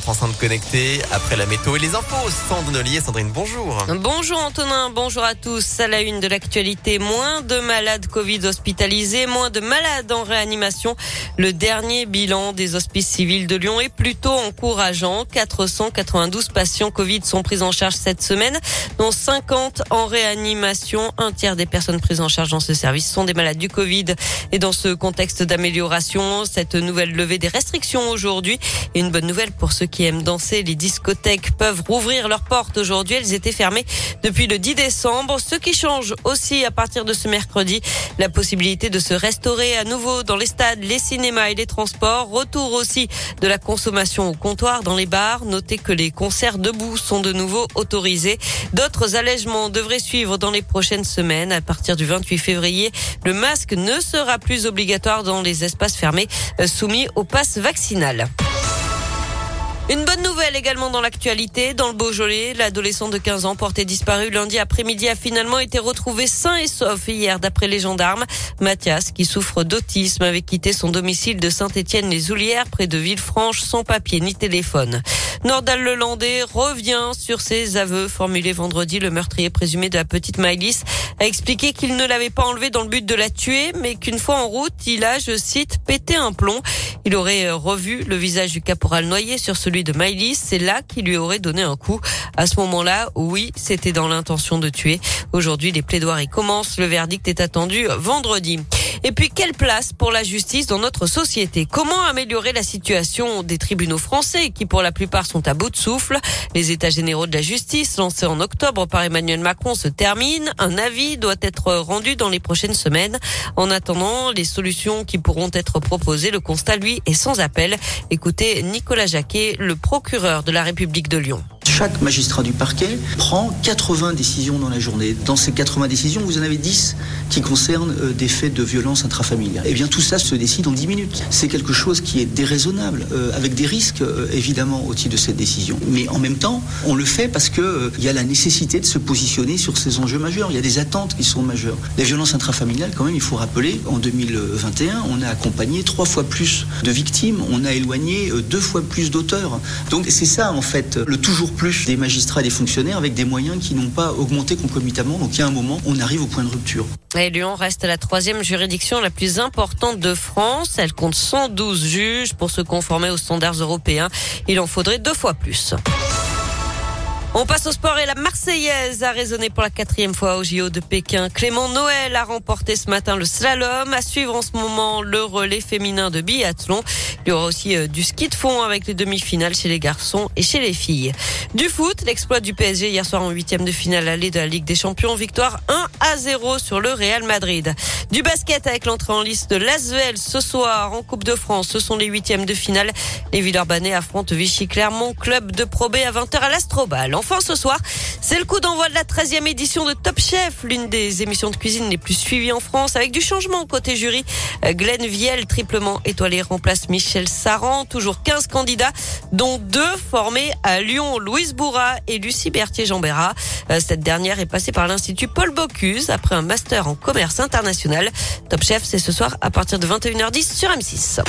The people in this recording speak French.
votre enceinte connectée. Après la météo et les infos, Sandrine Ollier. Sandrine, bonjour. Bonjour Antonin, bonjour à tous. À la une de l'actualité, moins de malades Covid hospitalisés, moins de malades en réanimation. Le dernier bilan des hospices civils de Lyon est plutôt encourageant. 492 patients Covid sont pris en charge cette semaine, dont 50 en réanimation. Un tiers des personnes prises en charge dans ce service sont des malades du Covid. Et dans ce contexte d'amélioration, cette nouvelle levée des restrictions aujourd'hui et une bonne nouvelle pour ceux qui aiment danser. Les discothèques peuvent rouvrir leurs portes aujourd'hui. Elles étaient fermées depuis le 10 décembre. Ce qui change aussi à partir de ce mercredi, la possibilité de se restaurer à nouveau dans les stades, les cinémas et les transports. Retour aussi de la consommation au comptoir dans les bars. Notez que les concerts debout sont de nouveau autorisés. D'autres allègements devraient suivre dans les prochaines semaines. À partir du 28 février, le masque ne sera plus obligatoire dans les espaces fermés euh, soumis au pass vaccinal. Une bonne nouvelle également dans l'actualité. Dans le Beaujolais, l'adolescent de 15 ans porté disparu lundi après-midi a finalement été retrouvé sain et sauf hier d'après les gendarmes. Mathias, qui souffre d'autisme, avait quitté son domicile de Saint-Étienne-les-Oulières près de Villefranche sans papier ni téléphone. Nordal Lelandais revient sur ses aveux formulés vendredi. Le meurtrier présumé de la petite Maëlys a expliqué qu'il ne l'avait pas enlevée dans le but de la tuer, mais qu'une fois en route, il a, je cite, pété un plomb. Il aurait revu le visage du caporal noyé sur celui de Miley, c'est là qu'il lui aurait donné un coup. À ce moment-là, oui, c'était dans l'intention de tuer. Aujourd'hui, les plaidoiries commencent. Le verdict est attendu vendredi. Et puis, quelle place pour la justice dans notre société? Comment améliorer la situation des tribunaux français qui, pour la plupart, sont à bout de souffle? Les États généraux de la justice, lancés en octobre par Emmanuel Macron, se terminent. Un avis doit être rendu dans les prochaines semaines. En attendant, les solutions qui pourront être proposées, le constat, lui, est sans appel. Écoutez Nicolas Jacquet, le procureur de la République de Lyon. Chaque magistrat du parquet prend 80 décisions dans la journée. Dans ces 80 décisions, vous en avez 10 qui concernent euh, des faits de violence intrafamiliale. Eh bien, tout ça se décide en 10 minutes. C'est quelque chose qui est déraisonnable, euh, avec des risques euh, évidemment au titre de cette décision. Mais en même temps, on le fait parce que il y a la nécessité de se positionner sur ces enjeux majeurs. Il y a des attentes qui sont majeures. Les violences intrafamiliales, quand même, il faut rappeler, en 2021, on a accompagné trois fois plus de victimes, on a éloigné deux fois plus d'auteurs. Donc c'est ça en fait le toujours plus des magistrats et des fonctionnaires avec des moyens qui n'ont pas augmenté concomitamment. Donc il y a un moment, on arrive au point de rupture. Et Lyon reste la troisième juridiction la plus importante de France. Elle compte 112 juges pour se conformer aux standards européens. Il en faudrait deux fois plus. On passe au sport et la Marseillaise a résonné pour la quatrième fois au JO de Pékin. Clément Noël a remporté ce matin le slalom. À suivre en ce moment le relais féminin de biathlon. Il y aura aussi euh, du ski de fond avec les demi-finales chez les garçons et chez les filles. Du foot, l'exploit du PSG hier soir en huitième de finale allée de la Ligue des Champions. Victoire 1 à 0 sur le Real Madrid. Du basket avec l'entrée en liste de l'Asvel ce soir en Coupe de France. Ce sont les huitièmes de finale. Les Villeurbanais affrontent Vichy Clermont, club de Pro à 20h à l'Astrobal. Enfin, ce soir, c'est le coup d'envoi de la 13e édition de Top Chef, l'une des émissions de cuisine les plus suivies en France, avec du changement côté jury. Euh, Glenn Viel, triplement étoilé, remplace Michel Saran. Toujours 15 candidats, dont deux formés à Lyon, Louise Bourra et Lucie Berthier-Jambera. Euh, cette dernière est passée par l'Institut Paul Bocuse après un master en commerce international. Top Chef, c'est ce soir à partir de 21h10 sur M6.